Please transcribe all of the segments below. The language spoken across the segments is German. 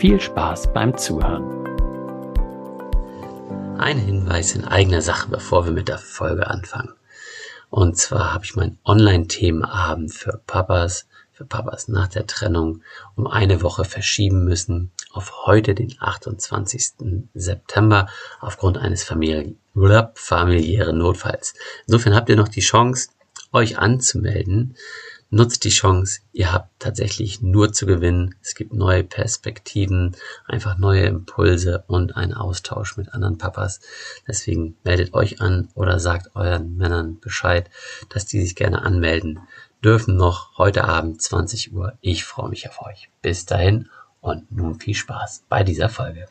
viel Spaß beim Zuhören. Ein Hinweis in eigener Sache, bevor wir mit der Folge anfangen. Und zwar habe ich meinen Online-Themenabend für Papas, für Papas nach der Trennung um eine Woche verschieben müssen auf heute, den 28. September, aufgrund eines famili familiären Notfalls. Insofern habt ihr noch die Chance, euch anzumelden. Nutzt die Chance, ihr habt tatsächlich nur zu gewinnen. Es gibt neue Perspektiven, einfach neue Impulse und einen Austausch mit anderen Papas. Deswegen meldet euch an oder sagt euren Männern Bescheid, dass die sich gerne anmelden dürfen noch heute Abend 20 Uhr. Ich freue mich auf euch. Bis dahin und nun viel Spaß bei dieser Folge.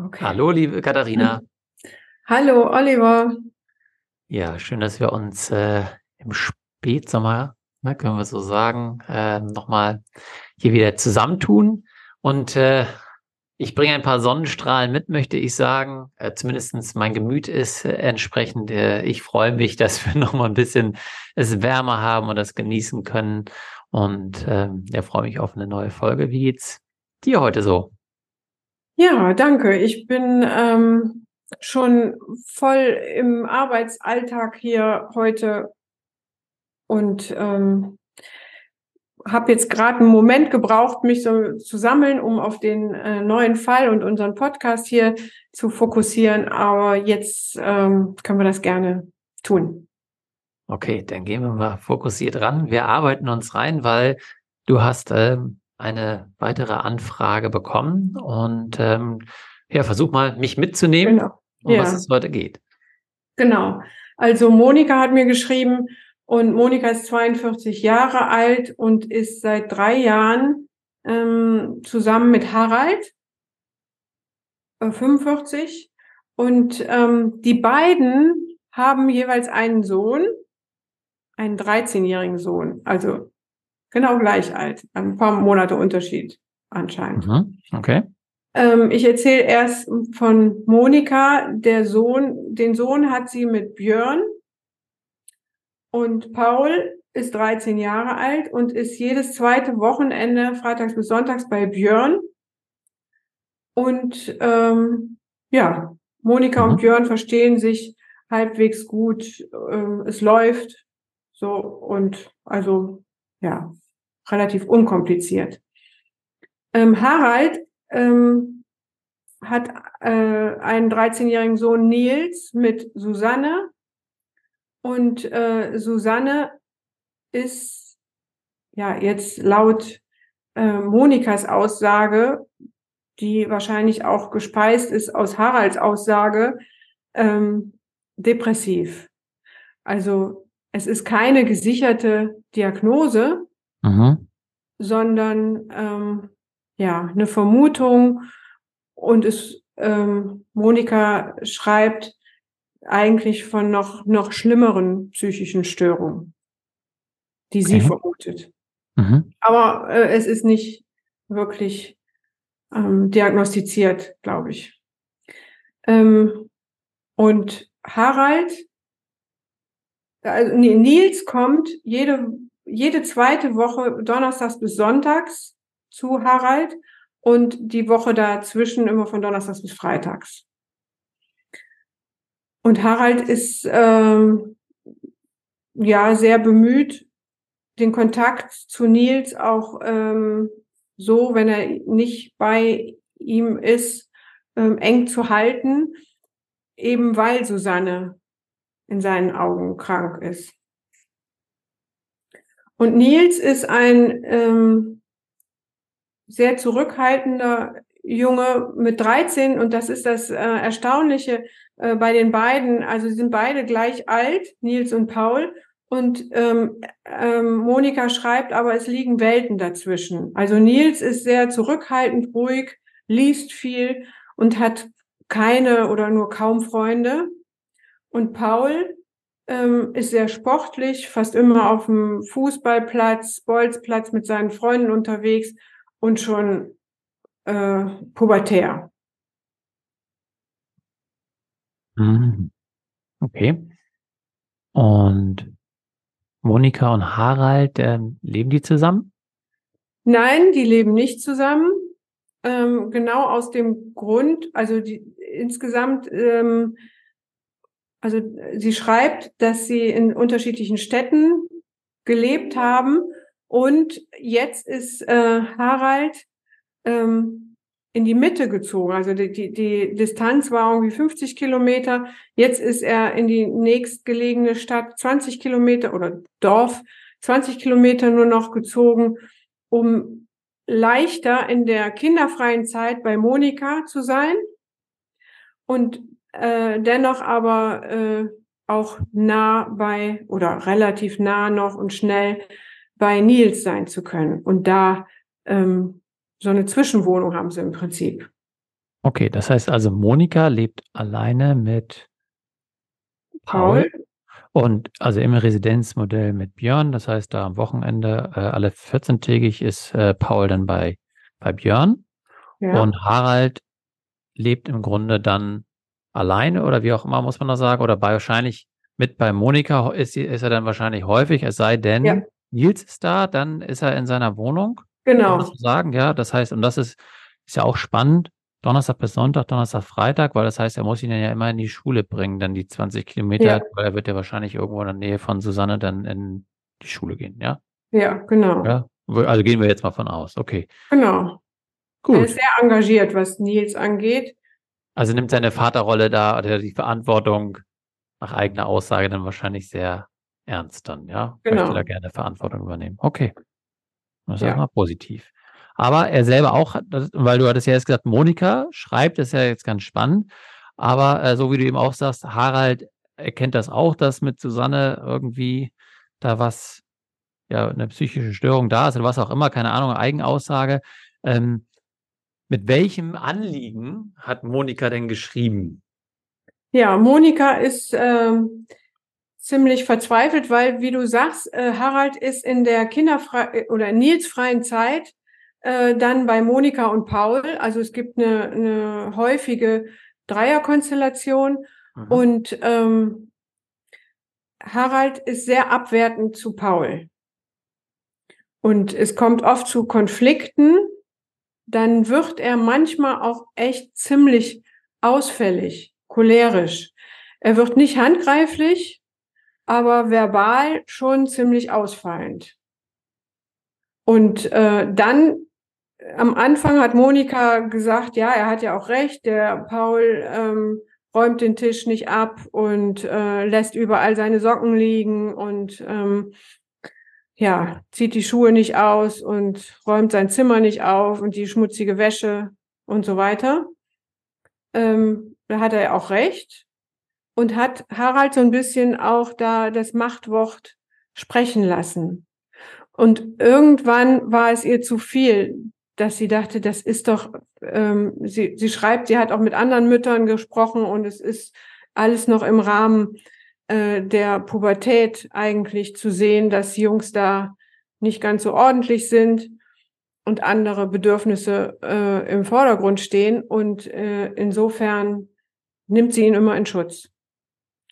Okay. Hallo, liebe Katharina. Hallo, Oliver. Ja, schön, dass wir uns äh, im Spätsommer, ne, können wir so sagen, äh, nochmal hier wieder zusammentun. Und äh, ich bringe ein paar Sonnenstrahlen mit, möchte ich sagen. Äh, Zumindest mein Gemüt ist äh, entsprechend. Äh, ich freue mich, dass wir nochmal ein bisschen es wärmer haben und das genießen können. Und äh, ja, freue mich auf eine neue Folge. Wie geht's dir heute so? Ja, danke. Ich bin ähm, schon voll im Arbeitsalltag hier heute und ähm, habe jetzt gerade einen Moment gebraucht, mich so zu sammeln, um auf den äh, neuen Fall und unseren Podcast hier zu fokussieren. Aber jetzt ähm, können wir das gerne tun. Okay, dann gehen wir mal fokussiert ran. Wir arbeiten uns rein, weil du hast ähm, eine weitere Anfrage bekommen und ähm, ja, versuch mal, mich mitzunehmen, genau. um ja. was es heute geht. Genau. Also Monika hat mir geschrieben, und Monika ist 42 Jahre alt und ist seit drei Jahren ähm, zusammen mit Harald, äh, 45. Und ähm, die beiden haben jeweils einen Sohn, einen 13-jährigen Sohn, also genau gleich alt, ein paar Monate Unterschied anscheinend. Mhm. Okay. Ähm, ich erzähle erst von Monika, der Sohn, den Sohn hat sie mit Björn, und Paul ist 13 Jahre alt und ist jedes zweite Wochenende, freitags bis sonntags, bei Björn. Und ähm, ja, Monika mhm. und Björn verstehen sich halbwegs gut. Ähm, es läuft so und also ja, relativ unkompliziert. Ähm, Harald ähm, hat äh, einen 13-jährigen Sohn Nils mit Susanne und äh, Susanne ist ja jetzt laut äh, Monikas Aussage, die wahrscheinlich auch gespeist ist aus Haralds Aussage, ähm, depressiv. Also es ist keine gesicherte Diagnose, mhm. sondern ähm, ja eine Vermutung. Und es ähm, Monika schreibt, eigentlich von noch, noch schlimmeren psychischen Störungen, die okay. sie vermutet. Mhm. Aber äh, es ist nicht wirklich ähm, diagnostiziert, glaube ich. Ähm, und Harald, also Nils kommt jede, jede zweite Woche donnerstags bis sonntags zu Harald und die Woche dazwischen immer von donnerstags bis freitags. Und Harald ist ähm, ja sehr bemüht, den Kontakt zu Nils auch ähm, so, wenn er nicht bei ihm ist, ähm, eng zu halten, eben weil Susanne in seinen Augen krank ist. Und Nils ist ein ähm, sehr zurückhaltender Junge mit 13 und das ist das äh, Erstaunliche äh, bei den beiden. Also sie sind beide gleich alt, Nils und Paul. Und ähm, ähm, Monika schreibt, aber es liegen Welten dazwischen. Also Nils ist sehr zurückhaltend, ruhig, liest viel und hat keine oder nur kaum Freunde. Und Paul ähm, ist sehr sportlich, fast immer auf dem Fußballplatz, Bolzplatz mit seinen Freunden unterwegs und schon äh, pubertär. Mhm. Okay. Und Monika und Harald, äh, leben die zusammen? Nein, die leben nicht zusammen. Ähm, genau aus dem Grund, also die insgesamt, ähm, also sie schreibt, dass sie in unterschiedlichen Städten gelebt haben und jetzt ist äh, Harald ähm, in die Mitte gezogen. Also die, die, die Distanz war irgendwie 50 Kilometer. Jetzt ist er in die nächstgelegene Stadt 20 Kilometer oder Dorf 20 Kilometer nur noch gezogen, um leichter in der kinderfreien Zeit bei Monika zu sein und äh, dennoch aber äh, auch nah bei oder relativ nah noch und schnell bei Nils sein zu können und da ähm, so eine Zwischenwohnung haben sie im Prinzip. Okay, das heißt also, Monika lebt alleine mit Paul. Paul. Und also im Residenzmodell mit Björn, das heißt, da am Wochenende äh, alle 14-tägig ist äh, Paul dann bei, bei Björn. Ja. Und Harald lebt im Grunde dann alleine oder wie auch immer, muss man das sagen, oder bei wahrscheinlich mit bei Monika ist, ist er dann wahrscheinlich häufig, es sei denn, ja. Nils ist da, dann ist er in seiner Wohnung. Genau. Kann sagen, ja. Das heißt, und das ist, ist ja auch spannend, Donnerstag bis Sonntag, Donnerstag, Freitag, weil das heißt, er muss ihn ja immer in die Schule bringen, dann die 20 Kilometer, ja. weil er wird ja wahrscheinlich irgendwo in der Nähe von Susanne dann in die Schule gehen, ja? Ja, genau. Ja? Also gehen wir jetzt mal von aus, okay. Genau. Gut. Er ist sehr engagiert, was Nils angeht. Also nimmt seine Vaterrolle da oder die Verantwortung nach eigener Aussage dann wahrscheinlich sehr ernst dann, ja? Genau. Möchte da gerne Verantwortung übernehmen. Okay. Das ist ja. erstmal positiv. Aber er selber auch, weil du hattest ja jetzt gesagt, Monika schreibt, das ist ja jetzt ganz spannend. Aber äh, so wie du eben auch sagst, Harald erkennt das auch, dass mit Susanne irgendwie da was, ja, eine psychische Störung da ist oder was auch immer, keine Ahnung, Eigenaussage. Ähm, mit welchem Anliegen hat Monika denn geschrieben? Ja, Monika ist ähm, ziemlich verzweifelt, weil, wie du sagst, äh, Harald ist in der kinderfrei oder Nils freien Zeit äh, dann bei Monika und Paul. Also es gibt eine, eine häufige Dreierkonstellation mhm. und ähm, Harald ist sehr abwertend zu Paul. Und es kommt oft zu Konflikten. Dann wird er manchmal auch echt ziemlich ausfällig, cholerisch. Er wird nicht handgreiflich, aber verbal schon ziemlich ausfallend. Und äh, dann am Anfang hat Monika gesagt, ja, er hat ja auch recht, der Paul ähm, räumt den Tisch nicht ab und äh, lässt überall seine Socken liegen und ähm, ja, zieht die Schuhe nicht aus und räumt sein Zimmer nicht auf und die schmutzige Wäsche und so weiter. Ähm, da hat er ja auch recht und hat Harald so ein bisschen auch da das Machtwort sprechen lassen. Und irgendwann war es ihr zu viel, dass sie dachte, das ist doch, ähm, sie, sie schreibt, sie hat auch mit anderen Müttern gesprochen und es ist alles noch im Rahmen äh, der Pubertät eigentlich zu sehen, dass Jungs da nicht ganz so ordentlich sind und andere Bedürfnisse äh, im Vordergrund stehen. Und äh, insofern nimmt sie ihn immer in Schutz.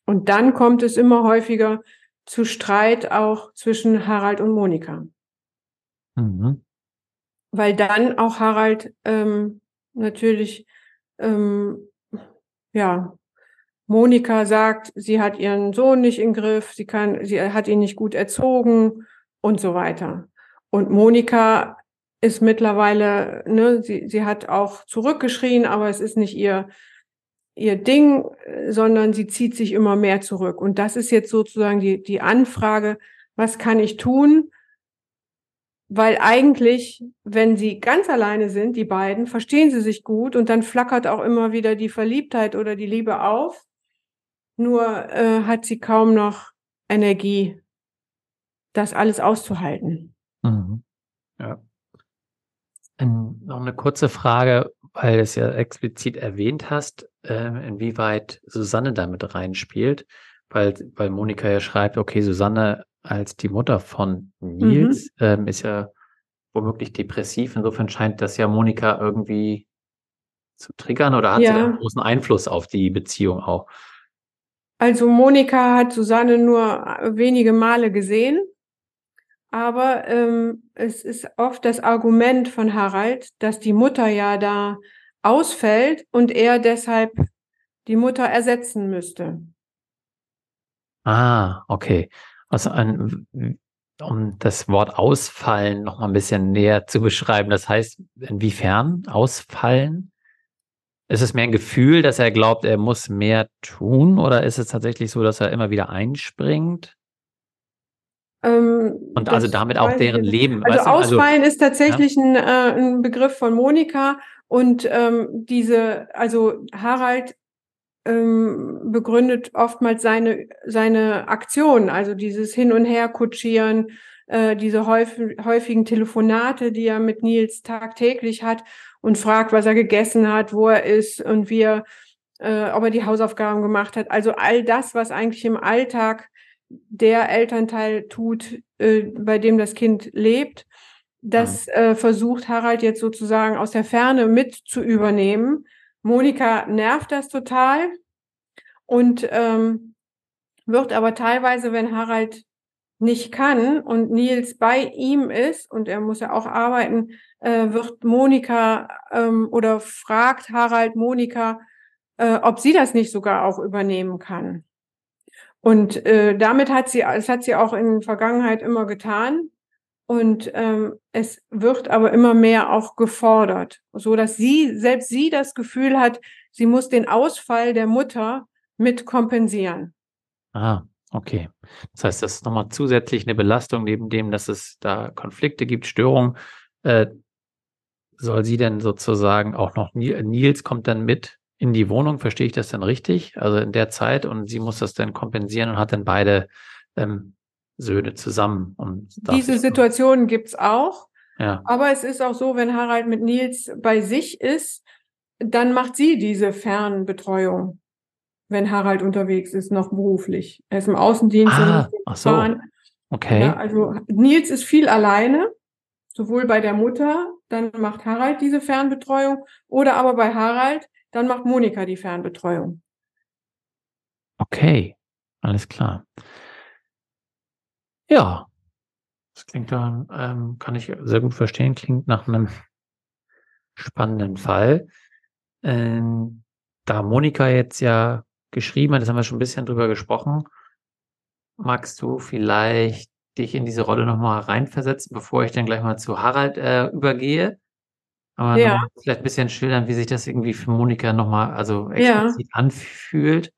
Und dann kommt es immer häufiger zu Streit auch zwischen Harald und Monika. Mhm. Weil dann auch Harald ähm, natürlich, ähm, ja, Monika sagt, sie hat ihren Sohn nicht im Griff, sie kann, sie hat ihn nicht gut erzogen und so weiter. Und Monika ist mittlerweile, ne, sie, sie hat auch zurückgeschrien, aber es ist nicht ihr, ihr Ding, sondern sie zieht sich immer mehr zurück. Und das ist jetzt sozusagen die, die Anfrage, was kann ich tun? Weil eigentlich, wenn sie ganz alleine sind, die beiden, verstehen sie sich gut und dann flackert auch immer wieder die Verliebtheit oder die Liebe auf. Nur äh, hat sie kaum noch Energie, das alles auszuhalten. Mhm. Ja. Ähm, noch eine kurze Frage, weil du es ja explizit erwähnt hast, äh, inwieweit Susanne damit reinspielt, weil, weil Monika ja schreibt, okay, Susanne als die Mutter von Nils mhm. ähm, ist ja womöglich depressiv. Insofern scheint das ja Monika irgendwie zu triggern oder hat ja. sie einen großen Einfluss auf die Beziehung auch? Also Monika hat Susanne nur wenige Male gesehen, aber ähm, es ist oft das Argument von Harald, dass die Mutter ja da ausfällt und er deshalb die Mutter ersetzen müsste. Ah, okay. Also ein, um das Wort ausfallen noch mal ein bisschen näher zu beschreiben. Das heißt, inwiefern ausfallen? Ist es mehr ein Gefühl, dass er glaubt, er muss mehr tun oder ist es tatsächlich so, dass er immer wieder einspringt? Ähm, und also damit auch deren Leben. Also, also Ausfallen also, ist tatsächlich ja? ein, äh, ein, Begriff von Monika und ähm, diese, also Harald ähm, begründet oftmals seine, seine Aktion, also dieses Hin- und Her-Kutschieren, äh, diese häufig, häufigen Telefonate, die er mit Nils tagtäglich hat und fragt, was er gegessen hat, wo er ist und wie er, äh, ob er die Hausaufgaben gemacht hat. Also all das, was eigentlich im Alltag der Elternteil tut, äh, bei dem das Kind lebt. Das mhm. äh, versucht Harald jetzt sozusagen aus der Ferne mit zu übernehmen. Monika nervt das total und ähm, wird aber teilweise, wenn Harald nicht kann und Nils bei ihm ist und er muss ja auch arbeiten, äh, wird Monika ähm, oder fragt Harald Monika, äh, ob sie das nicht sogar auch übernehmen kann. Und äh, damit hat sie, es hat sie auch in der Vergangenheit immer getan. Und ähm, es wird aber immer mehr auch gefordert, so dass sie, selbst sie das Gefühl hat, sie muss den Ausfall der Mutter mit kompensieren. Ah, okay. Das heißt, das ist nochmal zusätzlich eine Belastung, neben dem, dass es da Konflikte gibt, Störungen. Äh, soll sie denn sozusagen auch noch, Nils kommt dann mit in die Wohnung, verstehe ich das denn richtig? Also in der Zeit und sie muss das dann kompensieren und hat dann beide ähm, Söhne zusammen. Und Diese Situation gibt's auch. Ja. Aber es ist auch so, wenn Harald mit Nils bei sich ist, dann macht sie diese Fernbetreuung, wenn Harald unterwegs ist, noch beruflich. Er ist im Außendienst. Ah, ach so. Fahren. Okay. Ja, also Nils ist viel alleine, sowohl bei der Mutter, dann macht Harald diese Fernbetreuung, oder aber bei Harald dann macht Monika die Fernbetreuung. Okay, alles klar. Ja, das klingt dann, ähm, kann ich sehr gut verstehen, klingt nach einem spannenden Fall. Ähm, da Monika jetzt ja geschrieben hat, das haben wir schon ein bisschen drüber gesprochen, magst du vielleicht dich in diese Rolle nochmal reinversetzen, bevor ich dann gleich mal zu Harald äh, übergehe? Aber ja. vielleicht ein bisschen schildern, wie sich das irgendwie für Monika nochmal, also explizit ja. anfühlt.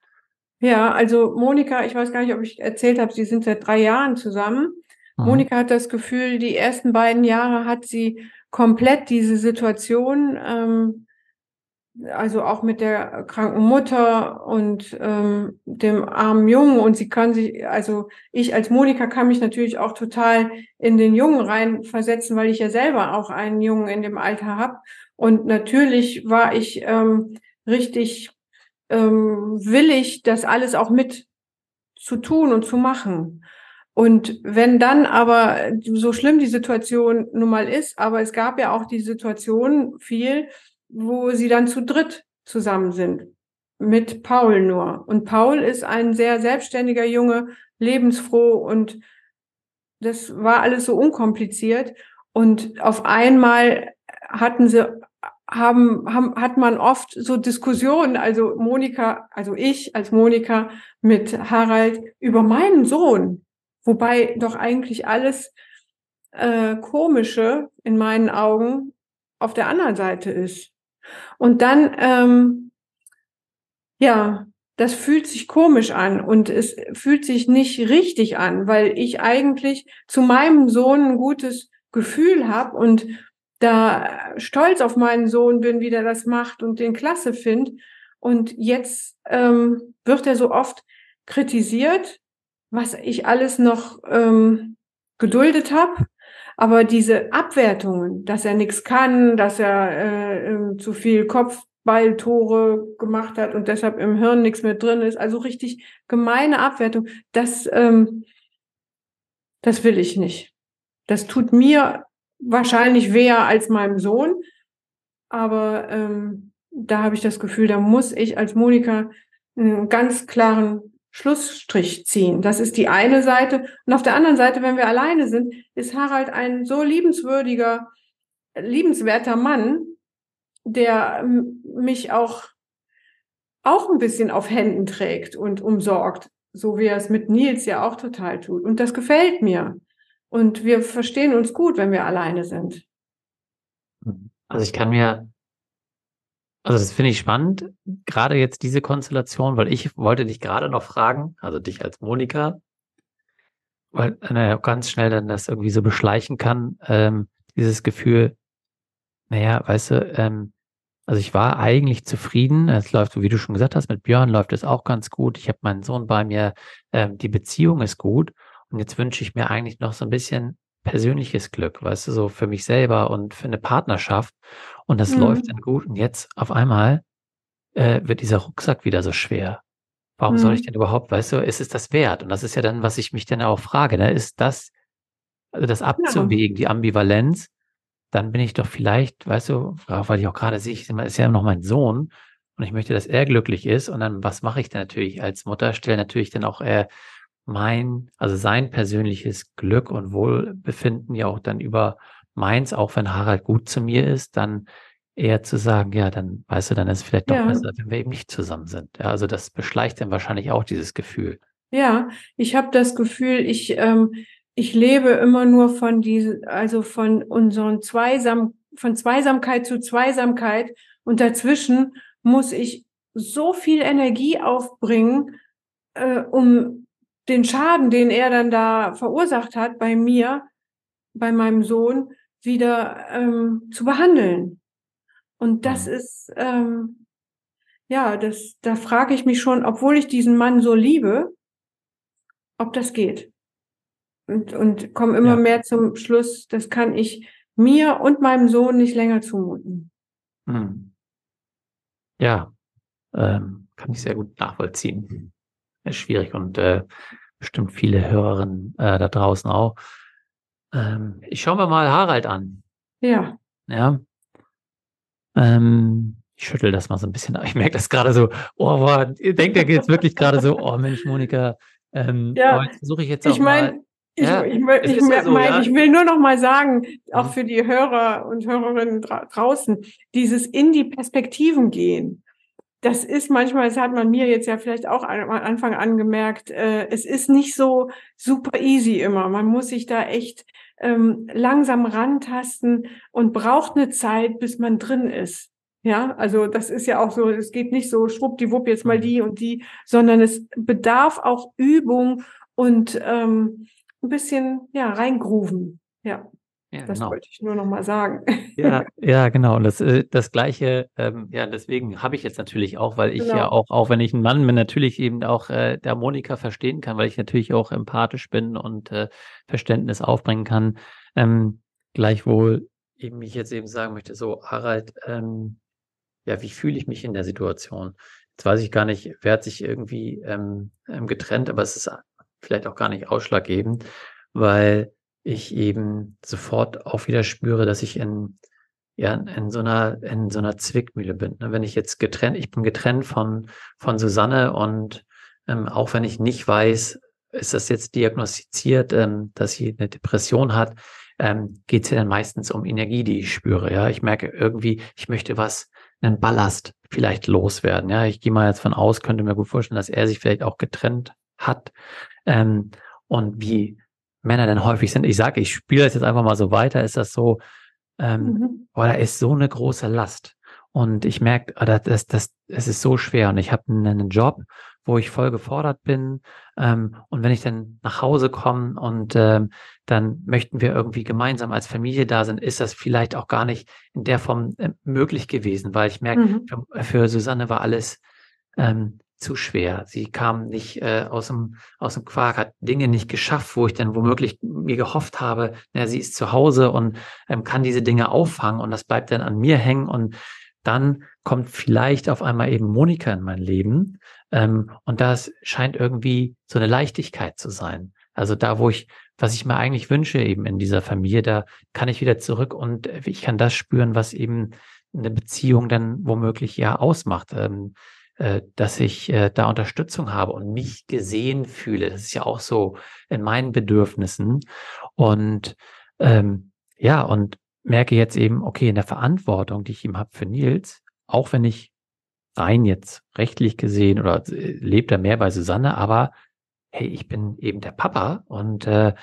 Ja, also Monika, ich weiß gar nicht, ob ich erzählt habe, sie sind seit drei Jahren zusammen. Mhm. Monika hat das Gefühl, die ersten beiden Jahre hat sie komplett diese Situation ähm, also auch mit der kranken Mutter und ähm, dem armen Jungen. Und sie kann sich, also ich als Monika kann mich natürlich auch total in den Jungen reinversetzen, weil ich ja selber auch einen Jungen in dem Alter habe. Und natürlich war ich ähm, richtig ähm, willig, das alles auch mit zu tun und zu machen. Und wenn dann aber so schlimm die Situation nun mal ist, aber es gab ja auch die Situation viel, wo sie dann zu dritt zusammen sind. Mit Paul nur. Und Paul ist ein sehr selbstständiger Junge, lebensfroh und das war alles so unkompliziert. Und auf einmal hatten sie, haben, haben, hat man oft so Diskussionen, also Monika, also ich als Monika mit Harald über meinen Sohn, wobei doch eigentlich alles äh, Komische in meinen Augen auf der anderen Seite ist. Und dann, ähm, ja, das fühlt sich komisch an und es fühlt sich nicht richtig an, weil ich eigentlich zu meinem Sohn ein gutes Gefühl habe und da stolz auf meinen Sohn bin, wie der das macht und den klasse finde. Und jetzt ähm, wird er so oft kritisiert, was ich alles noch ähm, geduldet habe. Aber diese Abwertungen, dass er nichts kann, dass er äh, äh, zu viel Kopfballtore gemacht hat und deshalb im Hirn nichts mehr drin ist, also richtig gemeine Abwertung, das, ähm, das will ich nicht. Das tut mir wahrscheinlich weh als meinem Sohn, aber ähm, da habe ich das Gefühl, da muss ich als Monika einen ganz klaren Schlussstrich ziehen. Das ist die eine Seite. Und auf der anderen Seite, wenn wir alleine sind, ist Harald ein so liebenswürdiger, liebenswerter Mann, der mich auch, auch ein bisschen auf Händen trägt und umsorgt, so wie er es mit Nils ja auch total tut. Und das gefällt mir. Und wir verstehen uns gut, wenn wir alleine sind. Also ich kann mir also das finde ich spannend, gerade jetzt diese Konstellation, weil ich wollte dich gerade noch fragen, also dich als Monika, weil naja, ganz schnell dann das irgendwie so beschleichen kann, ähm, dieses Gefühl, naja, weißt du, ähm, also ich war eigentlich zufrieden. Es läuft, wie du schon gesagt hast, mit Björn läuft es auch ganz gut. Ich habe meinen Sohn bei mir, ähm, die Beziehung ist gut. Und jetzt wünsche ich mir eigentlich noch so ein bisschen persönliches Glück, weißt du, so für mich selber und für eine Partnerschaft. Und das mhm. läuft dann gut. Und jetzt auf einmal äh, wird dieser Rucksack wieder so schwer. Warum mhm. soll ich mhm. denn überhaupt, weißt du, ist es das wert? Und das ist ja dann, was ich mich dann auch frage, ne? ist das, also das abzuwägen, ja. die Ambivalenz, dann bin ich doch vielleicht, weißt du, weil ich auch gerade sehe, ich ist ja noch mein Sohn und ich möchte, dass er glücklich ist. Und dann, was mache ich denn natürlich als Mutter? Stelle natürlich dann auch äh, mein, also sein persönliches Glück und Wohlbefinden ja auch dann über meins, auch wenn Harald gut zu mir ist, dann eher zu sagen, ja, dann weißt du, dann ist es vielleicht doch ja. besser, wenn wir eben nicht zusammen sind. Ja, also das beschleicht dann wahrscheinlich auch dieses Gefühl. Ja, ich habe das Gefühl, ich, ähm, ich lebe immer nur von diese, also von unseren Zweisam, von Zweisamkeit zu Zweisamkeit und dazwischen muss ich so viel Energie aufbringen, äh, um den Schaden, den er dann da verursacht hat bei mir, bei meinem Sohn, wieder ähm, zu behandeln. Und das mhm. ist, ähm, ja, das, da frage ich mich schon, obwohl ich diesen Mann so liebe, ob das geht. Und, und komme immer ja. mehr zum Schluss, das kann ich mir und meinem Sohn nicht länger zumuten. Mhm. Ja, ähm, kann ich sehr gut nachvollziehen. Ist schwierig und äh, bestimmt viele Hörerinnen äh, da draußen auch. Ähm, ich schaue mir mal Harald an. Ja. Ja. Ähm, ich schüttel das mal so ein bisschen. Ich merke das gerade so, oh, boah, denkt er jetzt wirklich gerade so, oh Mensch, Monika, ähm, ja, versuche ich jetzt auch ich mein, mal. Ich, ja, ich, ich, ich, ja so, mein, ja? ich will nur noch mal sagen, auch für die Hörer und Hörerinnen dra draußen, dieses in die Perspektiven gehen das ist manchmal, das hat man mir jetzt ja vielleicht auch am Anfang angemerkt, äh, es ist nicht so super easy immer. Man muss sich da echt ähm, langsam rantasten und braucht eine Zeit, bis man drin ist. Ja, also das ist ja auch so, es geht nicht so schwuppdiwupp jetzt mal mhm. die und die, sondern es bedarf auch Übung und ähm, ein bisschen ja reingrooven. Ja. Ja, das genau. wollte ich nur noch mal sagen. Ja, ja, genau. Und das, äh, das Gleiche, ähm, ja, deswegen habe ich jetzt natürlich auch, weil ich genau. ja auch, auch wenn ich ein Mann bin, natürlich eben auch äh, der Monika verstehen kann, weil ich natürlich auch empathisch bin und äh, Verständnis aufbringen kann. Ähm, gleichwohl eben ich jetzt eben sagen möchte, so, Harald, ähm, ja, wie fühle ich mich in der Situation? Jetzt weiß ich gar nicht, wer hat sich irgendwie ähm, ähm getrennt, aber es ist vielleicht auch gar nicht ausschlaggebend, weil ich eben sofort auch wieder spüre, dass ich in, ja, in so einer, in so einer Zwickmühle bin. Ne? Wenn ich jetzt getrennt, ich bin getrennt von, von Susanne und ähm, auch wenn ich nicht weiß, ist das jetzt diagnostiziert, ähm, dass sie eine Depression hat, ähm, geht es ja dann meistens um Energie, die ich spüre. Ja, ich merke irgendwie, ich möchte was, einen Ballast vielleicht loswerden. Ja, ich gehe mal jetzt von aus, könnte mir gut vorstellen, dass er sich vielleicht auch getrennt hat. Ähm, und wie Männer denn häufig sind. Ich sage, ich spiele das jetzt einfach mal so weiter, ist das so, ähm, mhm. boah, da ist so eine große Last. Und ich merke, ah, das, das, es ist so schwer. Und ich habe einen Job, wo ich voll gefordert bin. Ähm, und wenn ich dann nach Hause komme und ähm, dann möchten wir irgendwie gemeinsam als Familie da sind, ist das vielleicht auch gar nicht in der Form äh, möglich gewesen, weil ich merke, mhm. für, für, Susanne war alles ähm, zu schwer. Sie kam nicht äh, aus, dem, aus dem Quark, hat Dinge nicht geschafft, wo ich dann womöglich mir gehofft habe, na, sie ist zu Hause und ähm, kann diese Dinge auffangen und das bleibt dann an mir hängen und dann kommt vielleicht auf einmal eben Monika in mein Leben ähm, und das scheint irgendwie so eine Leichtigkeit zu sein. Also da, wo ich, was ich mir eigentlich wünsche eben in dieser Familie, da kann ich wieder zurück und ich kann das spüren, was eben eine Beziehung dann womöglich ja ausmacht. Ähm, äh, dass ich äh, da Unterstützung habe und mich gesehen fühle. Das ist ja auch so in meinen Bedürfnissen. Und ähm, ja, und merke jetzt eben, okay, in der Verantwortung, die ich ihm habe für Nils, auch wenn ich rein jetzt rechtlich gesehen oder äh, lebt er mehr bei Susanne, aber hey, ich bin eben der Papa und äh,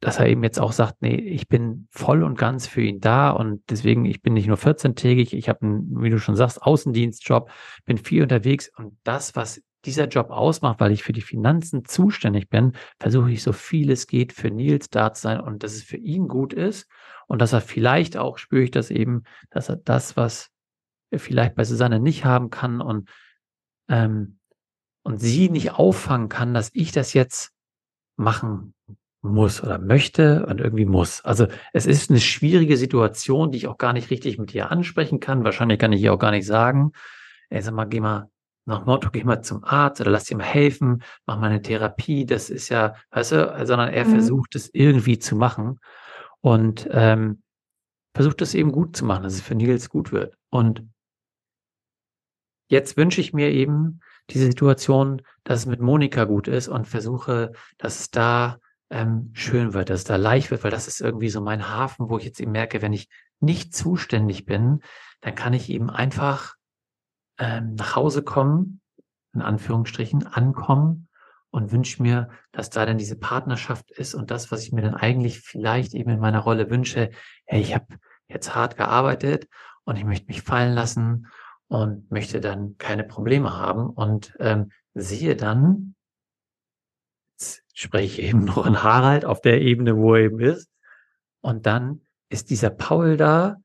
dass er eben jetzt auch sagt, nee, ich bin voll und ganz für ihn da und deswegen, ich bin nicht nur 14-tägig, ich habe einen, wie du schon sagst, Außendienstjob, bin viel unterwegs und das, was dieser Job ausmacht, weil ich für die Finanzen zuständig bin, versuche ich so viel es geht für Nils da zu sein und dass es für ihn gut ist und dass er vielleicht auch, spüre ich das eben, dass er das, was er vielleicht bei Susanne nicht haben kann und, ähm, und sie nicht auffangen kann, dass ich das jetzt machen muss oder möchte und irgendwie muss. Also es ist eine schwierige Situation, die ich auch gar nicht richtig mit ihr ansprechen kann. Wahrscheinlich kann ich ihr auch gar nicht sagen, ey, sag mal, geh mal nach Motto, geh mal zum Arzt oder lass dir mal helfen, mach mal eine Therapie. Das ist ja, weißt du, sondern er mhm. versucht es irgendwie zu machen und ähm, versucht es eben gut zu machen, dass es für Nils gut wird. Und jetzt wünsche ich mir eben diese Situation, dass es mit Monika gut ist und versuche, dass es da ähm, schön wird, dass es da leicht wird, weil das ist irgendwie so mein Hafen, wo ich jetzt eben merke, wenn ich nicht zuständig bin, dann kann ich eben einfach ähm, nach Hause kommen, in Anführungsstrichen, ankommen und wünsche mir, dass da dann diese Partnerschaft ist und das, was ich mir dann eigentlich vielleicht eben in meiner Rolle wünsche, hey, ich habe jetzt hart gearbeitet und ich möchte mich fallen lassen und möchte dann keine Probleme haben und ähm, sehe dann, spreche ich eben noch in Harald auf der Ebene, wo er eben ist. Und dann ist dieser Paul da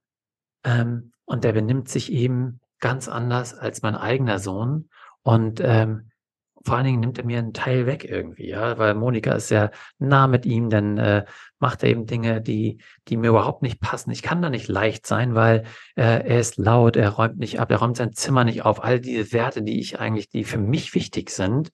ähm, und der benimmt sich eben ganz anders als mein eigener Sohn. Und ähm, vor allen Dingen nimmt er mir einen Teil weg irgendwie, ja, weil Monika ist sehr nah mit ihm, dann äh, macht er eben Dinge, die, die mir überhaupt nicht passen. Ich kann da nicht leicht sein, weil äh, er ist laut, er räumt nicht ab, er räumt sein Zimmer nicht auf. All diese Werte, die ich eigentlich, die für mich wichtig sind,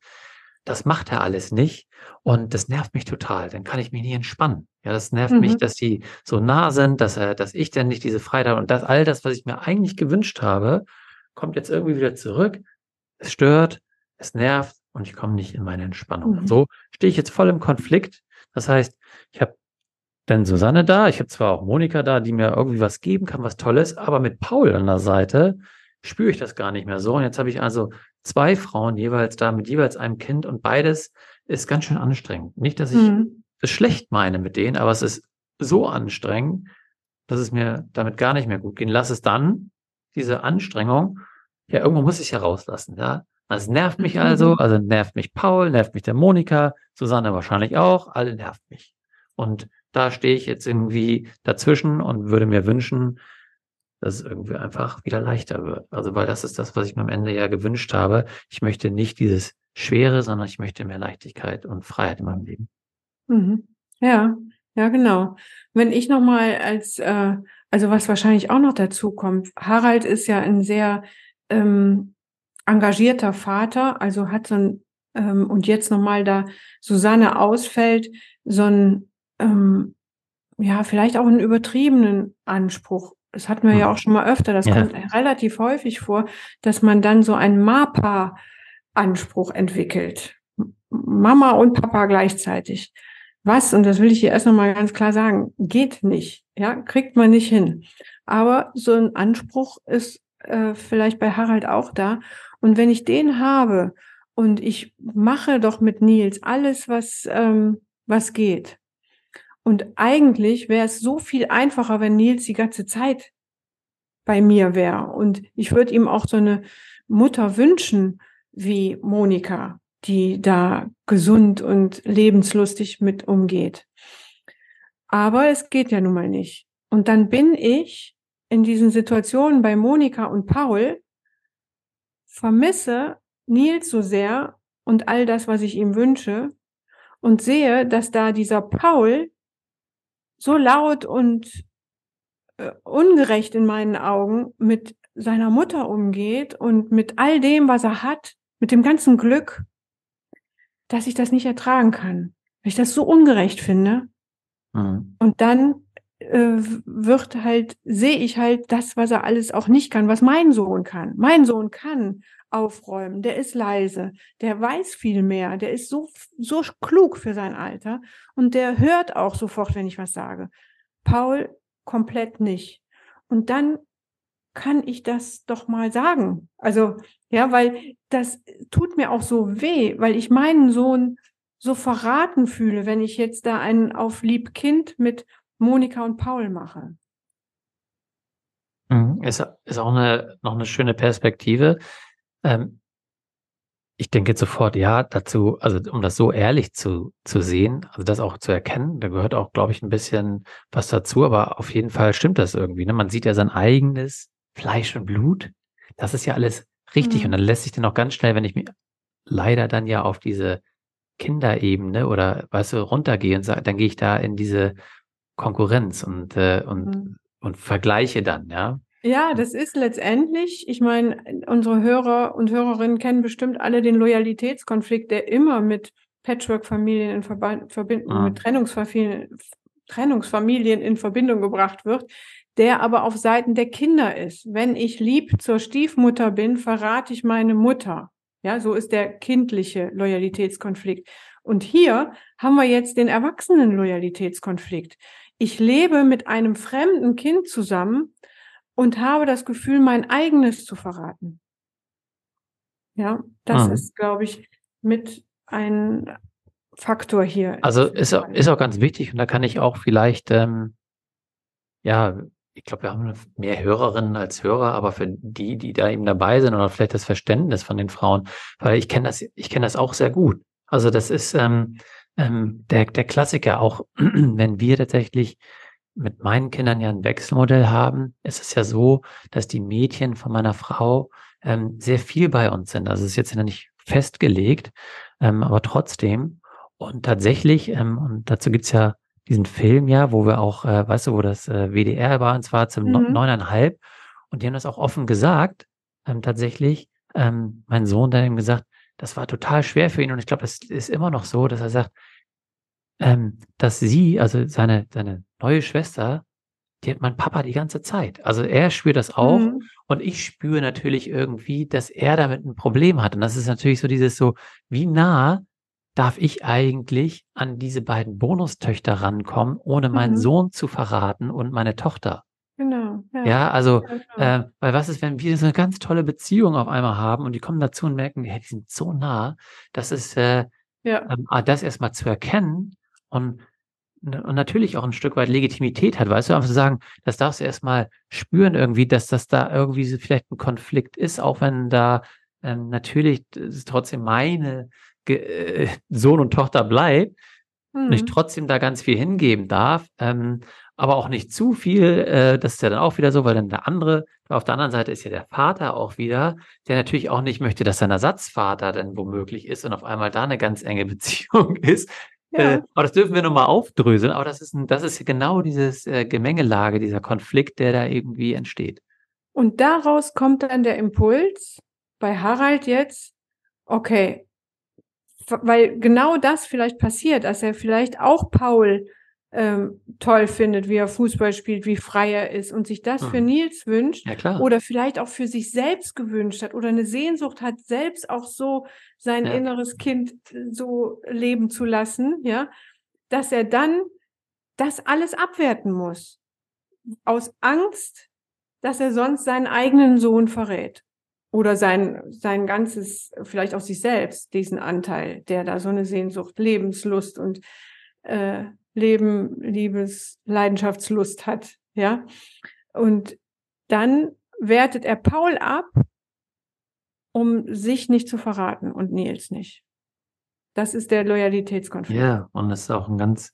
das macht er alles nicht. Und das nervt mich total. Dann kann ich mich nie entspannen. Ja, das nervt mhm. mich, dass die so nah sind, dass er, dass ich dann nicht diese Freiheit habe. Und das, all das, was ich mir eigentlich gewünscht habe, kommt jetzt irgendwie wieder zurück. Es stört, es nervt und ich komme nicht in meine Entspannung. Mhm. So stehe ich jetzt voll im Konflikt. Das heißt, ich habe dann Susanne da, ich habe zwar auch Monika da, die mir irgendwie was geben kann, was Tolles, aber mit Paul an der Seite spüre ich das gar nicht mehr so. Und jetzt habe ich also zwei Frauen jeweils da mit jeweils einem Kind und beides ist ganz schön anstrengend. Nicht, dass ich mhm. es schlecht meine mit denen, aber es ist so anstrengend, dass es mir damit gar nicht mehr gut geht. Lass es dann, diese Anstrengung, ja, irgendwo muss ich es ja rauslassen, ja. Es nervt mich also, mhm. also nervt mich Paul, nervt mich der Monika, Susanne wahrscheinlich auch, alle nervt mich. Und da stehe ich jetzt irgendwie dazwischen und würde mir wünschen, dass es irgendwie einfach wieder leichter wird. Also, weil das ist das, was ich mir am Ende ja gewünscht habe. Ich möchte nicht dieses Schwere, sondern ich möchte mehr Leichtigkeit und Freiheit in meinem Leben. Mhm. Ja, ja, genau. Wenn ich nochmal als, äh, also was wahrscheinlich auch noch dazu kommt, Harald ist ja ein sehr ähm, engagierter Vater, also hat so ein, ähm, und jetzt nochmal da Susanne ausfällt, so ein, ähm, ja, vielleicht auch einen übertriebenen Anspruch das hatten wir ja hm. auch schon mal öfter, das ja. kommt relativ häufig vor, dass man dann so einen MAPA-Anspruch entwickelt. Mama und Papa gleichzeitig. Was, und das will ich hier erst nochmal ganz klar sagen, geht nicht. Ja, kriegt man nicht hin. Aber so ein Anspruch ist äh, vielleicht bei Harald auch da. Und wenn ich den habe und ich mache doch mit Nils alles, was, ähm, was geht. Und eigentlich wäre es so viel einfacher, wenn Nils die ganze Zeit bei mir wäre. Und ich würde ihm auch so eine Mutter wünschen wie Monika, die da gesund und lebenslustig mit umgeht. Aber es geht ja nun mal nicht. Und dann bin ich in diesen Situationen bei Monika und Paul, vermisse Nils so sehr und all das, was ich ihm wünsche, und sehe, dass da dieser Paul so laut und äh, ungerecht in meinen Augen mit seiner Mutter umgeht und mit all dem, was er hat, mit dem ganzen Glück, dass ich das nicht ertragen kann. Weil ich das so ungerecht finde. Mhm. Und dann äh, wird halt, sehe ich halt das, was er alles auch nicht kann, was mein Sohn kann. Mein Sohn kann aufräumen, der ist leise, der weiß viel mehr, der ist so, so klug für sein Alter und der hört auch sofort, wenn ich was sage. Paul komplett nicht. Und dann kann ich das doch mal sagen. Also, ja, weil das tut mir auch so weh, weil ich meinen Sohn so verraten fühle, wenn ich jetzt da einen auf lieb Kind mit Monika und Paul mache. Mhm. Ist, ist auch eine, noch eine schöne Perspektive. Ähm, ich denke sofort, ja, dazu, also um das so ehrlich zu, zu sehen, also das auch zu erkennen, da gehört auch, glaube ich, ein bisschen was dazu, aber auf jeden Fall stimmt das irgendwie. Ne? Man sieht ja sein eigenes Fleisch und Blut. Das ist ja alles richtig. Mhm. Und dann lässt sich dann auch ganz schnell, wenn ich mir leider dann ja auf diese Kinderebene oder weißt du, runtergehe und sage, dann gehe ich da in diese Konkurrenz und, äh, und, mhm. und vergleiche dann, ja. Ja, das ist letztendlich, ich meine, unsere Hörer und Hörerinnen kennen bestimmt alle den Loyalitätskonflikt, der immer mit Patchwork-Familien in Verbindung, ah. mit Trennungsfamilien, Trennungsfamilien in Verbindung gebracht wird, der aber auf Seiten der Kinder ist. Wenn ich lieb zur Stiefmutter bin, verrate ich meine Mutter. Ja, so ist der kindliche Loyalitätskonflikt. Und hier haben wir jetzt den erwachsenen Loyalitätskonflikt. Ich lebe mit einem fremden Kind zusammen, und habe das Gefühl, mein eigenes zu verraten. Ja, das ah. ist, glaube ich, mit ein Faktor hier. Also ist, ist auch ganz wichtig und da kann ich auch vielleicht, ähm, ja, ich glaube, wir haben mehr Hörerinnen als Hörer, aber für die, die da eben dabei sind oder vielleicht das Verständnis von den Frauen, weil ich kenne das, ich kenne das auch sehr gut. Also das ist ähm, ähm, der, der Klassiker, auch wenn wir tatsächlich mit meinen Kindern ja ein Wechselmodell haben, ist es ja so, dass die Mädchen von meiner Frau ähm, sehr viel bei uns sind. Also es ist jetzt ja nicht festgelegt, ähm, aber trotzdem. Und tatsächlich, ähm, und dazu gibt's ja diesen Film ja, wo wir auch, äh, weißt du, wo das äh, WDR war, und zwar zum mhm. neuneinhalb. Und die haben das auch offen gesagt. Ähm, tatsächlich, ähm, mein Sohn dann eben gesagt, das war total schwer für ihn. Und ich glaube, das ist immer noch so, dass er sagt, ähm, dass sie, also seine, seine neue Schwester, die hat mein Papa die ganze Zeit. Also er spürt das auch mhm. und ich spüre natürlich irgendwie, dass er damit ein Problem hat. Und das ist natürlich so dieses so, wie nah darf ich eigentlich an diese beiden Bonustöchter rankommen, ohne meinen mhm. Sohn zu verraten und meine Tochter? Genau. Ja, ja also, ja, äh, weil was ist, wenn wir so eine ganz tolle Beziehung auf einmal haben und die kommen dazu und merken, hey, die sind so nah, das ist, äh, ja. ähm, das erstmal zu erkennen und, und natürlich auch ein Stück weit Legitimität hat, weißt du, einfach zu sagen, das darfst du erstmal spüren irgendwie, dass das da irgendwie so vielleicht ein Konflikt ist, auch wenn da ähm, natürlich trotzdem meine äh, Sohn und Tochter bleibt mhm. und ich mhm. trotzdem da ganz viel hingeben darf, ähm, aber auch nicht zu viel, äh, das ist ja dann auch wieder so, weil dann der andere, auf der anderen Seite ist ja der Vater auch wieder, der natürlich auch nicht möchte, dass sein Ersatzvater dann womöglich ist und auf einmal da eine ganz enge Beziehung ist, ja. Äh, aber das dürfen wir nochmal aufdröseln. Aber das ist, ein, das ist genau dieses äh, Gemengelage, dieser Konflikt, der da irgendwie entsteht. Und daraus kommt dann der Impuls bei Harald jetzt, okay, weil genau das vielleicht passiert, dass er vielleicht auch Paul ähm, toll findet, wie er Fußball spielt, wie frei er ist und sich das mhm. für Nils wünscht ja, oder vielleicht auch für sich selbst gewünscht hat oder eine Sehnsucht hat, selbst auch so sein ja. inneres Kind äh, so leben zu lassen, ja, dass er dann das alles abwerten muss. Aus Angst, dass er sonst seinen eigenen Sohn verrät. Oder sein, sein ganzes, vielleicht auch sich selbst, diesen Anteil, der da so eine Sehnsucht, Lebenslust und äh, Leben, Liebes, Leidenschaftslust hat, ja. Und dann wertet er Paul ab, um sich nicht zu verraten und Nils nicht. Das ist der Loyalitätskonflikt. Ja, und das ist auch ein ganz,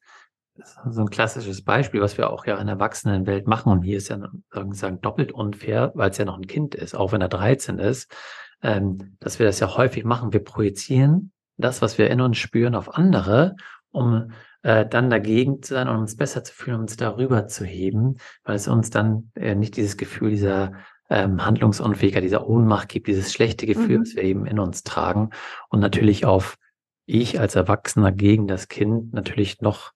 so ein klassisches Beispiel, was wir auch ja in der Erwachsenenwelt machen. Und hier ist ja sozusagen doppelt unfair, weil es ja noch ein Kind ist, auch wenn er 13 ist, ähm, dass wir das ja häufig machen. Wir projizieren das, was wir in uns spüren, auf andere, um äh, dann dagegen zu sein und uns besser zu fühlen, uns darüber zu heben, weil es uns dann äh, nicht dieses Gefühl dieser ähm, Handlungsunfähigkeit, dieser Ohnmacht gibt, dieses schlechte Gefühl, mhm. was wir eben in uns tragen und natürlich auf ich als Erwachsener gegen das Kind natürlich noch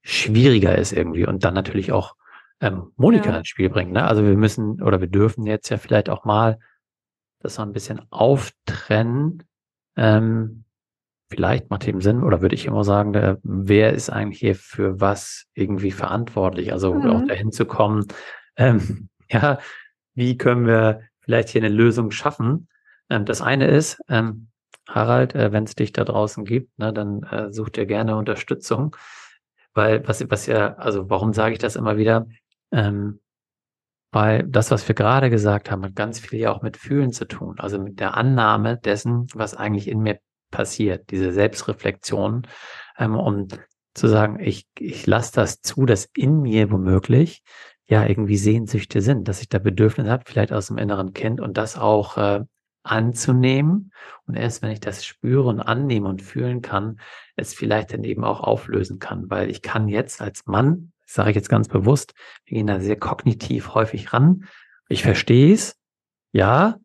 schwieriger ist irgendwie und dann natürlich auch ähm, Monika ja. ins Spiel bringt. Ne? Also wir müssen oder wir dürfen jetzt ja vielleicht auch mal das so ein bisschen auftrennen. Ähm, vielleicht macht eben Sinn oder würde ich immer sagen, der, wer ist eigentlich hier für was irgendwie verantwortlich? Also mhm. auch dahin zu kommen, ähm, ja, wie können wir vielleicht hier eine Lösung schaffen? Ähm, das eine ist, ähm, Harald, äh, wenn es dich da draußen gibt, ne, dann äh, such dir gerne Unterstützung. Weil, was, was ja, also warum sage ich das immer wieder? Ähm, weil das, was wir gerade gesagt haben, hat ganz viel ja auch mit Fühlen zu tun. Also mit der Annahme dessen, was eigentlich in mir passiert, diese Selbstreflexion, ähm, um zu sagen, ich, ich lasse das zu, dass in mir womöglich ja irgendwie Sehnsüchte sind, dass ich da Bedürfnisse habe, vielleicht aus dem inneren Kind und das auch äh, anzunehmen. Und erst wenn ich das spüre und annehme und fühlen kann, es vielleicht dann eben auch auflösen kann. Weil ich kann jetzt als Mann, sage ich jetzt ganz bewusst, wir gehen da sehr kognitiv häufig ran. Ich verstehe es, ja.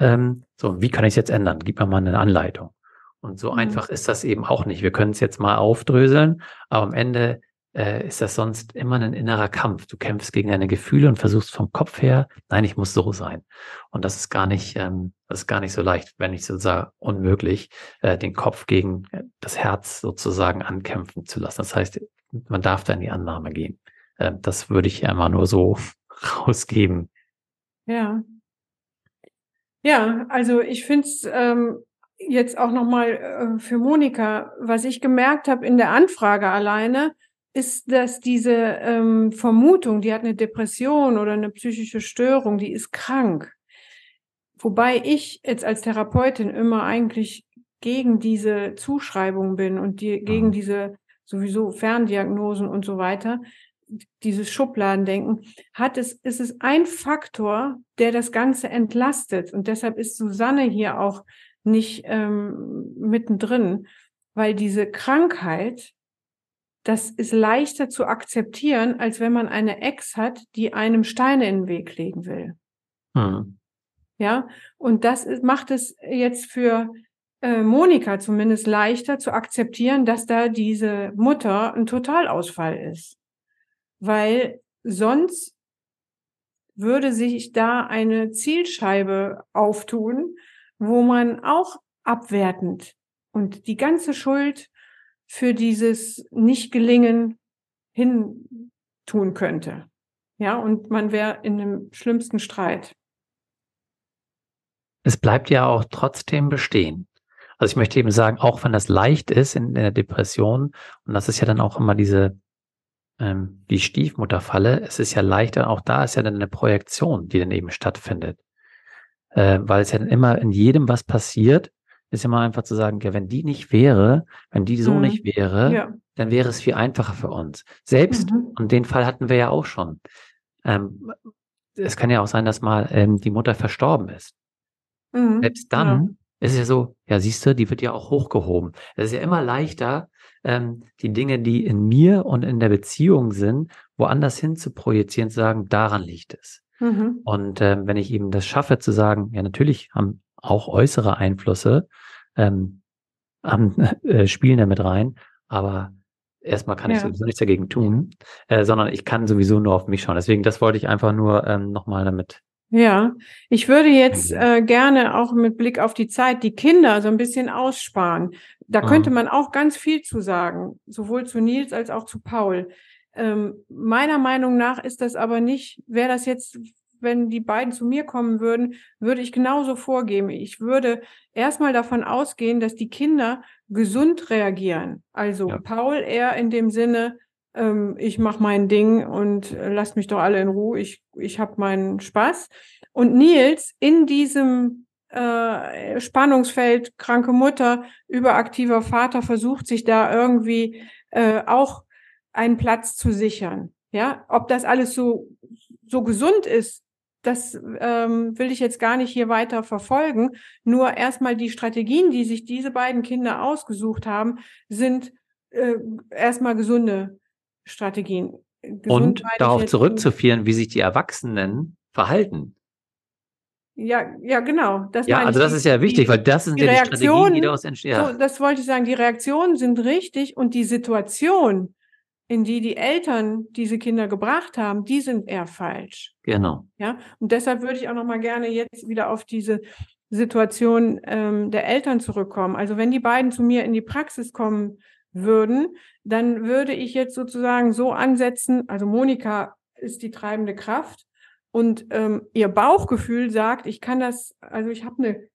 Ähm, so, wie kann ich es jetzt ändern? Gib mir mal eine Anleitung. Und so mhm. einfach ist das eben auch nicht. Wir können es jetzt mal aufdröseln, aber am Ende äh, ist das sonst immer ein innerer Kampf. Du kämpfst gegen deine Gefühle und versuchst vom Kopf her, nein, ich muss so sein. Und das ist gar nicht, ähm, das ist gar nicht so leicht, wenn nicht sozusagen unmöglich, äh, den Kopf gegen äh, das Herz sozusagen ankämpfen zu lassen. Das heißt, man darf da in die Annahme gehen. Äh, das würde ich einmal nur so rausgeben. Ja. Ja, also ich finde es ähm, jetzt auch nochmal äh, für Monika, was ich gemerkt habe in der Anfrage alleine, ist, dass diese ähm, Vermutung, die hat eine Depression oder eine psychische Störung, die ist krank. Wobei ich jetzt als Therapeutin immer eigentlich gegen diese Zuschreibung bin und die, gegen mhm. diese sowieso Ferndiagnosen und so weiter, dieses Schubladendenken, hat es, ist es ein Faktor, der das Ganze entlastet. Und deshalb ist Susanne hier auch nicht ähm, mittendrin, weil diese Krankheit das ist leichter zu akzeptieren, als wenn man eine Ex hat, die einem Steine in den Weg legen will. Hm. Ja, und das ist, macht es jetzt für äh, Monika zumindest leichter zu akzeptieren, dass da diese Mutter ein Totalausfall ist. Weil sonst würde sich da eine Zielscheibe auftun, wo man auch abwertend und die ganze Schuld für dieses Nicht-Gelingen hin tun könnte. Ja, und man wäre in dem schlimmsten Streit. Es bleibt ja auch trotzdem bestehen. Also ich möchte eben sagen, auch wenn das leicht ist in, in der Depression, und das ist ja dann auch immer diese, ähm, die Stiefmutterfalle, es ist ja leichter, auch da ist ja dann eine Projektion, die dann eben stattfindet. Äh, weil es ja immer in jedem was passiert, ist immer einfach zu sagen, ja, wenn die nicht wäre, wenn die so mhm. nicht wäre, ja. dann wäre es viel einfacher für uns. Selbst, mhm. und den Fall hatten wir ja auch schon. Ähm, es kann ja auch sein, dass mal ähm, die Mutter verstorben ist. Mhm. Selbst dann ja. ist es ja so, ja, siehst du, die wird ja auch hochgehoben. Es ist ja immer leichter, ähm, die Dinge, die in mir und in der Beziehung sind, woanders hin zu projizieren, zu sagen, daran liegt es. Mhm. Und ähm, wenn ich eben das schaffe zu sagen, ja, natürlich haben auch äußere Einflüsse ähm, haben, äh, spielen damit rein, aber erstmal kann ich sowieso nichts dagegen tun, äh, sondern ich kann sowieso nur auf mich schauen. Deswegen, das wollte ich einfach nur ähm, nochmal damit. Ja, ich würde jetzt äh, gerne auch mit Blick auf die Zeit die Kinder so ein bisschen aussparen. Da könnte man auch ganz viel zu sagen, sowohl zu Nils als auch zu Paul. Ähm, meiner Meinung nach ist das aber nicht, wäre das jetzt wenn die beiden zu mir kommen würden, würde ich genauso vorgehen. Ich würde erstmal davon ausgehen, dass die Kinder gesund reagieren. Also ja. Paul eher in dem Sinne, ähm, ich mache mein Ding und äh, lasst mich doch alle in Ruhe, ich, ich habe meinen Spaß. Und Nils in diesem äh, Spannungsfeld, kranke Mutter, überaktiver Vater, versucht sich da irgendwie äh, auch einen Platz zu sichern. Ja, ob das alles so, so gesund ist, das ähm, will ich jetzt gar nicht hier weiter verfolgen. Nur erstmal die Strategien, die sich diese beiden Kinder ausgesucht haben, sind äh, erstmal gesunde Strategien. Gesund Und darauf zurückzuführen, wie sich die Erwachsenen verhalten. Ja, ja, genau. Das ja, also das ist ja wichtig, die, weil das sind die ja die Strategien, die daraus entstehen. Ja. So, das wollte ich sagen. Die Reaktionen sind richtig und die Situation, in die die Eltern diese Kinder gebracht haben, die sind eher falsch. Genau. Ja, und deshalb würde ich auch noch mal gerne jetzt wieder auf diese Situation ähm, der Eltern zurückkommen. Also wenn die beiden zu mir in die Praxis kommen würden, dann würde ich jetzt sozusagen so ansetzen, also Monika ist die treibende Kraft und ähm, ihr Bauchgefühl sagt, ich kann das, also ich habe eine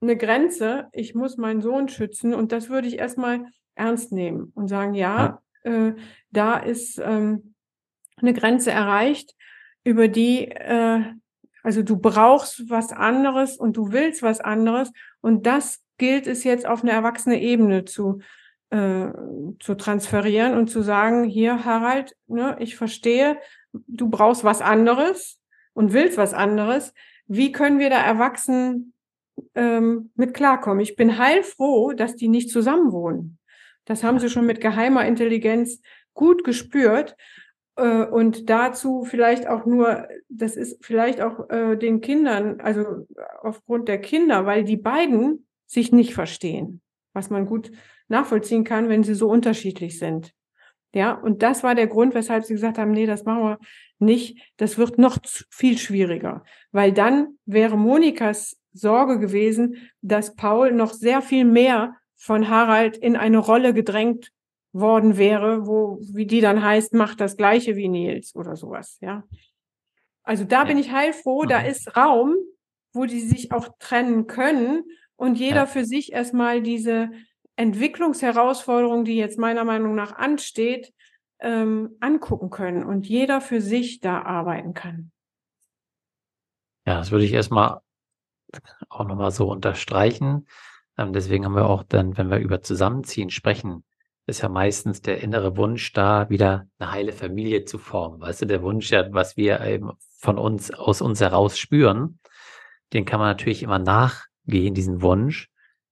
eine Grenze, ich muss meinen Sohn schützen und das würde ich erstmal ernst nehmen und sagen, ja, ja. Äh, da ist ähm, eine Grenze erreicht, über die, äh, also du brauchst was anderes und du willst was anderes und das gilt es jetzt auf eine erwachsene Ebene zu äh, zu transferieren und zu sagen, hier Harald, ne, ich verstehe, du brauchst was anderes und willst was anderes. Wie können wir da erwachsen ähm, mit klarkommen? Ich bin heilfroh, dass die nicht zusammenwohnen. Das haben sie schon mit geheimer Intelligenz gut gespürt. Äh, und dazu vielleicht auch nur, das ist vielleicht auch äh, den Kindern, also aufgrund der Kinder, weil die beiden sich nicht verstehen, was man gut nachvollziehen kann, wenn sie so unterschiedlich sind. Ja, und das war der Grund, weshalb sie gesagt haben, nee, das machen wir nicht. Das wird noch viel schwieriger, weil dann wäre Monikas Sorge gewesen, dass Paul noch sehr viel mehr von Harald in eine Rolle gedrängt worden wäre, wo, wie die dann heißt, macht das Gleiche wie Nils oder sowas, ja. Also da ja. bin ich heilfroh, da mhm. ist Raum, wo die sich auch trennen können und jeder ja. für sich erstmal diese Entwicklungsherausforderung, die jetzt meiner Meinung nach ansteht, ähm, angucken können und jeder für sich da arbeiten kann. Ja, das würde ich erstmal auch nochmal so unterstreichen. Ähm, deswegen haben wir auch dann, wenn wir über Zusammenziehen sprechen, ist ja meistens der innere Wunsch da, wieder eine heile Familie zu formen. Weißt du, der Wunsch was wir eben von uns, aus uns heraus spüren, den kann man natürlich immer nachgehen, diesen Wunsch.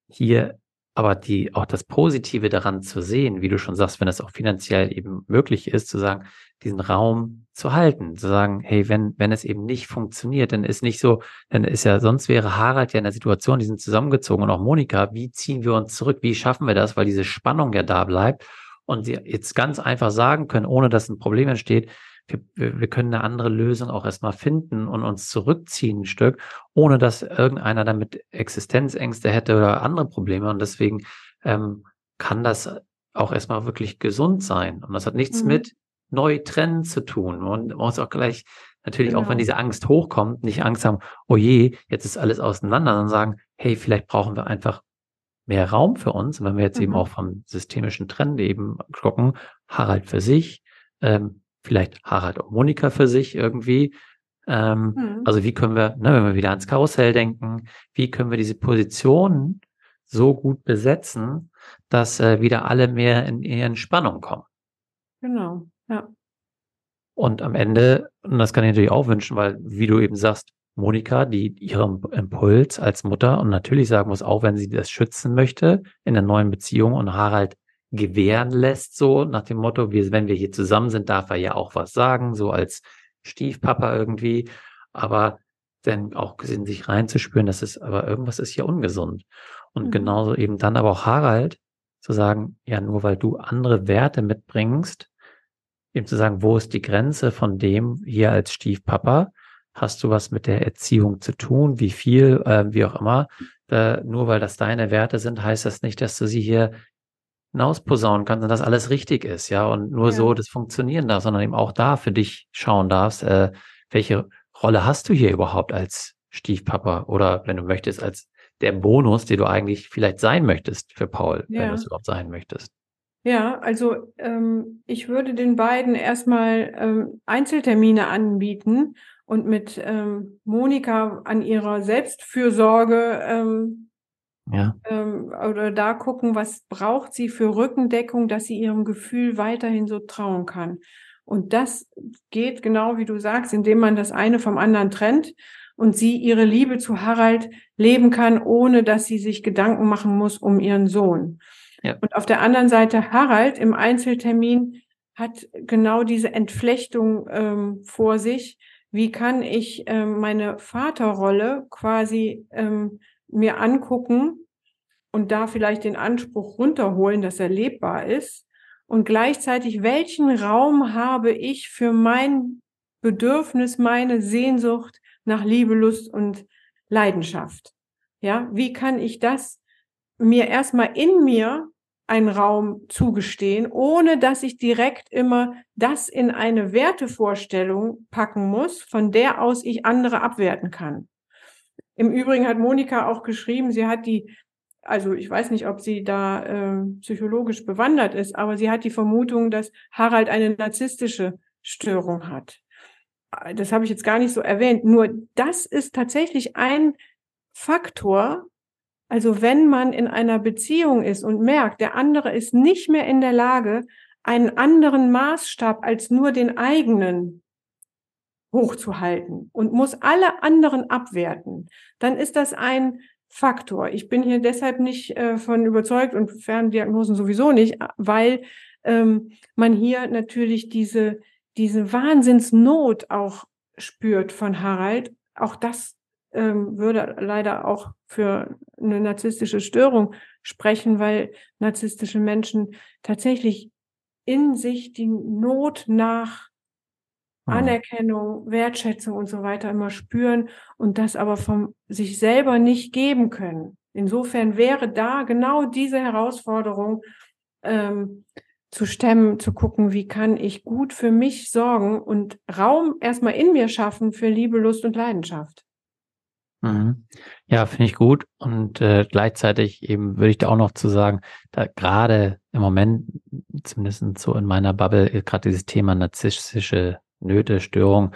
Hier aber die, auch das Positive daran zu sehen, wie du schon sagst, wenn es auch finanziell eben möglich ist, zu sagen, diesen Raum zu halten, zu sagen, hey, wenn, wenn es eben nicht funktioniert, dann ist nicht so, dann ist ja, sonst wäre Harald ja in der Situation, die sind zusammengezogen und auch Monika, wie ziehen wir uns zurück? Wie schaffen wir das? Weil diese Spannung ja da bleibt und sie jetzt ganz einfach sagen können, ohne dass ein Problem entsteht, wir, wir können eine andere Lösung auch erstmal finden und uns zurückziehen ein Stück, ohne dass irgendeiner damit Existenzängste hätte oder andere Probleme. Und deswegen ähm, kann das auch erstmal wirklich gesund sein. Und das hat nichts mhm. mit neu trennen zu tun. Und man muss auch gleich, natürlich genau. auch wenn genau. diese Angst hochkommt, nicht Angst haben, oh je, jetzt ist alles auseinander, sondern sagen, hey, vielleicht brauchen wir einfach mehr Raum für uns. Und wenn wir jetzt mhm. eben auch vom systemischen Trend eben gucken, Harald für sich, ähm, vielleicht Harald und Monika für sich irgendwie. Ähm, mhm. Also wie können wir, ne, wenn wir wieder ans Karussell denken, wie können wir diese Positionen so gut besetzen, dass äh, wieder alle mehr in ihren Spannung kommen. Genau, ja. Und am Ende, und das kann ich natürlich auch wünschen, weil, wie du eben sagst, Monika, die ihrem Impuls als Mutter und natürlich sagen muss, auch wenn sie das schützen möchte in der neuen Beziehung und Harald gewähren lässt, so nach dem Motto, wir, wenn wir hier zusammen sind, darf er ja auch was sagen, so als Stiefpapa irgendwie, aber dann auch in sich reinzuspüren, dass es aber irgendwas ist hier ungesund. Und mhm. genauso eben dann aber auch Harald zu sagen, ja, nur weil du andere Werte mitbringst, eben zu sagen, wo ist die Grenze von dem hier als Stiefpapa? Hast du was mit der Erziehung zu tun? Wie viel, äh, wie auch immer? Äh, nur weil das deine Werte sind, heißt das nicht, dass du sie hier hinausposaunen kannst und dass alles richtig ist, ja, und nur ja. so das funktionieren darf, sondern eben auch da für dich schauen darfst, äh, welche Rolle hast du hier überhaupt als Stiefpapa oder wenn du möchtest, als der Bonus, den du eigentlich vielleicht sein möchtest für Paul, ja. wenn du es überhaupt sein möchtest? Ja, also ähm, ich würde den beiden erstmal ähm, Einzeltermine anbieten und mit ähm, Monika an ihrer Selbstfürsorge ähm, ja. ähm, oder da gucken, was braucht sie für Rückendeckung, dass sie ihrem Gefühl weiterhin so trauen kann. Und das geht genau wie du sagst, indem man das eine vom anderen trennt und sie ihre Liebe zu Harald leben kann, ohne dass sie sich Gedanken machen muss um ihren Sohn. Ja. Und auf der anderen Seite Harald im Einzeltermin hat genau diese Entflechtung ähm, vor sich. Wie kann ich ähm, meine Vaterrolle quasi ähm, mir angucken und da vielleicht den Anspruch runterholen, dass er lebbar ist? Und gleichzeitig, welchen Raum habe ich für mein Bedürfnis, meine Sehnsucht nach Liebe, Lust und Leidenschaft? Ja, wie kann ich das mir erstmal in mir einen Raum zugestehen, ohne dass ich direkt immer das in eine Wertevorstellung packen muss, von der aus ich andere abwerten kann. Im Übrigen hat Monika auch geschrieben, sie hat die, also ich weiß nicht, ob sie da äh, psychologisch bewandert ist, aber sie hat die Vermutung, dass Harald eine narzisstische Störung hat. Das habe ich jetzt gar nicht so erwähnt. Nur das ist tatsächlich ein Faktor, also wenn man in einer Beziehung ist und merkt, der andere ist nicht mehr in der Lage, einen anderen Maßstab als nur den eigenen hochzuhalten und muss alle anderen abwerten, dann ist das ein Faktor. Ich bin hier deshalb nicht äh, von überzeugt und Ferndiagnosen sowieso nicht, weil ähm, man hier natürlich diese, diese Wahnsinnsnot auch spürt von Harald. Auch das ähm, würde leider auch für eine narzisstische Störung sprechen, weil narzisstische Menschen tatsächlich in sich die Not nach. Anerkennung, Wertschätzung und so weiter immer spüren und das aber von sich selber nicht geben können. Insofern wäre da genau diese Herausforderung ähm, zu stemmen, zu gucken, wie kann ich gut für mich sorgen und Raum erstmal in mir schaffen für Liebe, Lust und Leidenschaft. Mhm. Ja, finde ich gut. Und äh, gleichzeitig eben würde ich da auch noch zu sagen, da gerade im Moment, zumindest so in meiner Bubble, gerade dieses Thema narzisstische Nöte, Störung,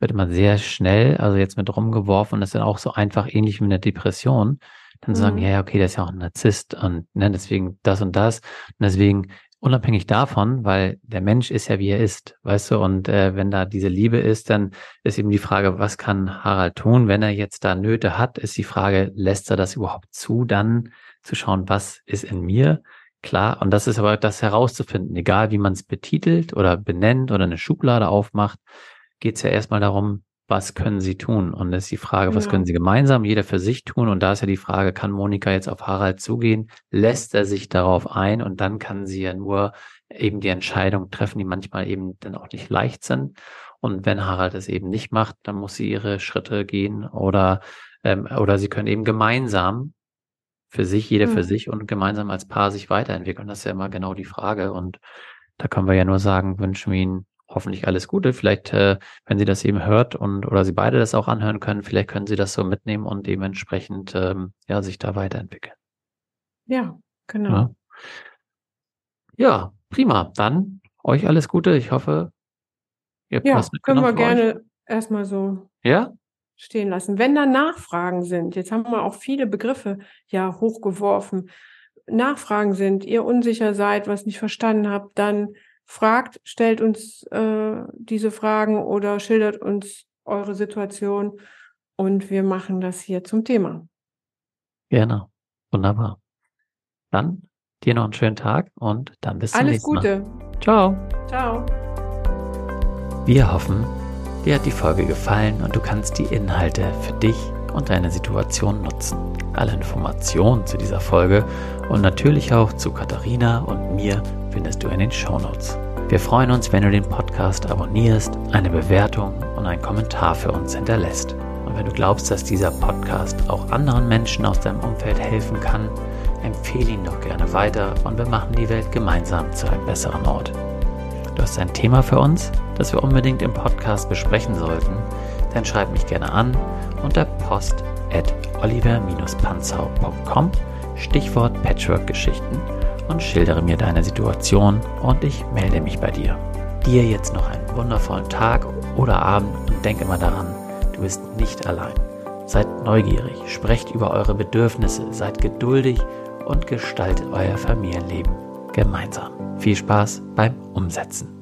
wird immer sehr schnell, also jetzt mit rumgeworfen, das ist dann auch so einfach ähnlich wie eine Depression, dann mhm. sagen, ja, okay, das ist ja auch ein Narzisst und ne, deswegen das und das. Und deswegen unabhängig davon, weil der Mensch ist ja wie er ist, weißt du, und äh, wenn da diese Liebe ist, dann ist eben die Frage, was kann Harald tun, wenn er jetzt da Nöte hat, ist die Frage, lässt er das überhaupt zu, dann zu schauen, was ist in mir, klar, und das ist aber das herauszufinden, egal wie man es betitelt oder benennt oder eine Schublade aufmacht, geht es ja erstmal darum, was können sie tun? Und das ist die Frage, was ja. können sie gemeinsam, jeder für sich tun? Und da ist ja die Frage, kann Monika jetzt auf Harald zugehen? Lässt er sich darauf ein? Und dann kann sie ja nur eben die Entscheidung treffen, die manchmal eben dann auch nicht leicht sind. Und wenn Harald es eben nicht macht, dann muss sie ihre Schritte gehen oder, ähm, oder sie können eben gemeinsam für sich, jeder für hm. sich und gemeinsam als Paar sich weiterentwickeln. Das ist ja immer genau die Frage. Und da können wir ja nur sagen, wünschen wir Ihnen hoffentlich alles Gute. Vielleicht, äh, wenn sie das eben hört und oder sie beide das auch anhören können, vielleicht können sie das so mitnehmen und dementsprechend ähm, ja sich da weiterentwickeln. Ja, genau. Ja. ja, prima. Dann euch alles Gute. Ich hoffe, ihr ja, passt können wir gerne euch. erstmal so ja? Stehen lassen. Wenn da Nachfragen sind, jetzt haben wir auch viele Begriffe ja hochgeworfen. Nachfragen sind, ihr unsicher seid, was nicht verstanden habt, dann fragt, stellt uns äh, diese Fragen oder schildert uns eure Situation und wir machen das hier zum Thema. Gerne. Wunderbar. Dann dir noch einen schönen Tag und dann bis zum Alles nächsten Gute. Mal. Alles Gute. Ciao. Ciao. Wir hoffen, dir hat die Folge gefallen und du kannst die Inhalte für dich und deine Situation nutzen. Alle Informationen zu dieser Folge und natürlich auch zu Katharina und mir findest du in den Shownotes. Wir freuen uns, wenn du den Podcast abonnierst, eine Bewertung und einen Kommentar für uns hinterlässt. Und wenn du glaubst, dass dieser Podcast auch anderen Menschen aus deinem Umfeld helfen kann, empfehle ihn doch gerne weiter und wir machen die Welt gemeinsam zu einem besseren Ort. Du hast ein Thema für uns, das wir unbedingt im Podcast besprechen sollten, dann schreib mich gerne an unter post at oliver-panzau.com Stichwort Patchwork-Geschichten und schildere mir deine Situation und ich melde mich bei dir. Dir jetzt noch einen wundervollen Tag oder Abend und denk immer daran, du bist nicht allein. Seid neugierig, sprecht über eure Bedürfnisse, seid geduldig und gestaltet euer Familienleben gemeinsam. Viel Spaß beim Umsetzen.